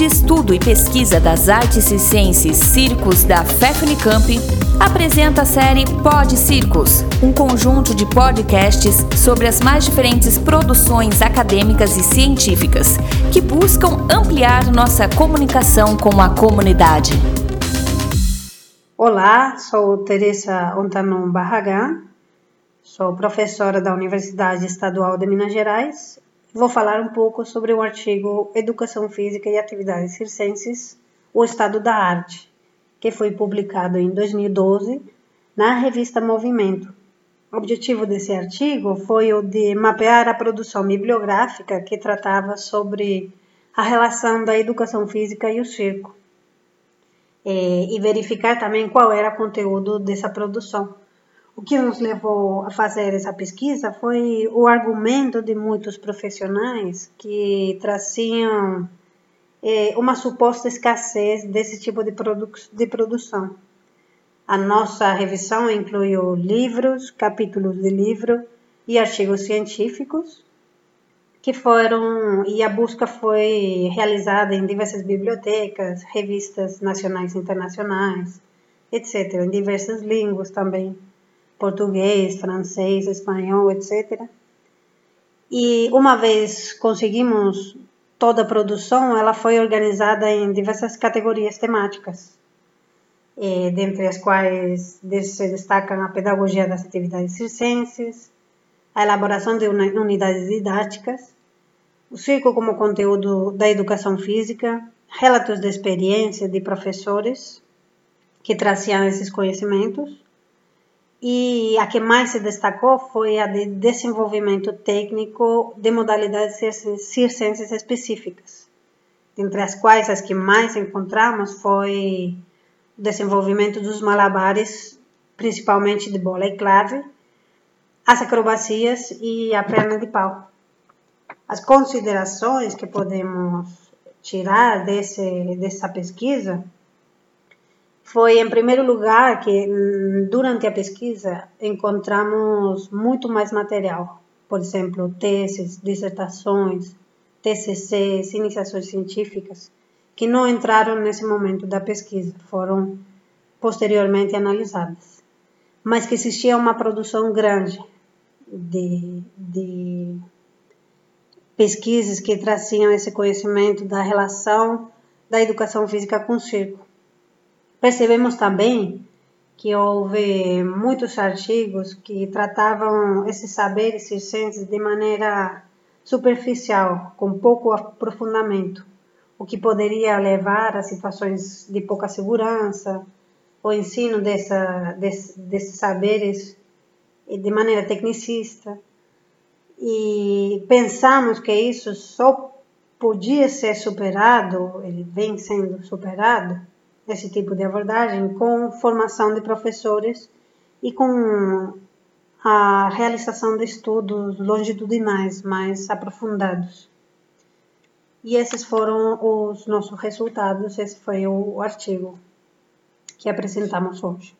de Estudo e Pesquisa das Artes Circenses Circos da FEFNICAMP, apresenta a série Pod Circos, um conjunto de podcasts sobre as mais diferentes produções acadêmicas e científicas que buscam ampliar nossa comunicação com a comunidade. Olá, sou Teresa Ontanon Barragán, sou professora da Universidade Estadual de Minas Gerais vou falar um pouco sobre o artigo Educação Física e Atividades Circenses, o Estado da Arte, que foi publicado em 2012 na revista Movimento. O objetivo desse artigo foi o de mapear a produção bibliográfica que tratava sobre a relação da educação física e o circo, e verificar também qual era o conteúdo dessa produção. O que nos levou a fazer essa pesquisa foi o argumento de muitos profissionais que traziam eh, uma suposta escassez desse tipo de, produ de produção. A nossa revisão incluiu livros, capítulos de livro e artigos científicos que foram e a busca foi realizada em diversas bibliotecas, revistas nacionais e internacionais, etc., em diversas línguas também português, francês, espanhol, etc. E uma vez conseguimos toda a produção, ela foi organizada em diversas categorias temáticas, dentre as quais se destacam a pedagogia das atividades circenses, a elaboração de unidades didáticas, o circo como conteúdo da educação física, relatos de experiência de professores que traziam esses conhecimentos, e a que mais se destacou foi a de desenvolvimento técnico de modalidades circenses específicas, entre as quais as que mais encontramos foi o desenvolvimento dos malabares, principalmente de bola e clave, as acrobacias e a perna de pau. As considerações que podemos tirar desse, dessa pesquisa foi, em primeiro lugar, que hum, durante a pesquisa encontramos muito mais material. Por exemplo, teses, dissertações, TCCs, iniciações científicas, que não entraram nesse momento da pesquisa, foram posteriormente analisadas. Mas que existia uma produção grande de, de pesquisas que traziam esse conhecimento da relação da educação física com o circo Percebemos também que houve muitos artigos que tratavam esses saberes circenses de maneira superficial, com pouco aprofundamento, o que poderia levar a situações de pouca segurança, o ensino dessa, desse, desses saberes de maneira tecnicista. E pensamos que isso só podia ser superado, ele vem sendo superado, esse tipo de abordagem com formação de professores e com a realização de estudos longitudinais mais aprofundados. E esses foram os nossos resultados, esse foi o artigo que apresentamos hoje.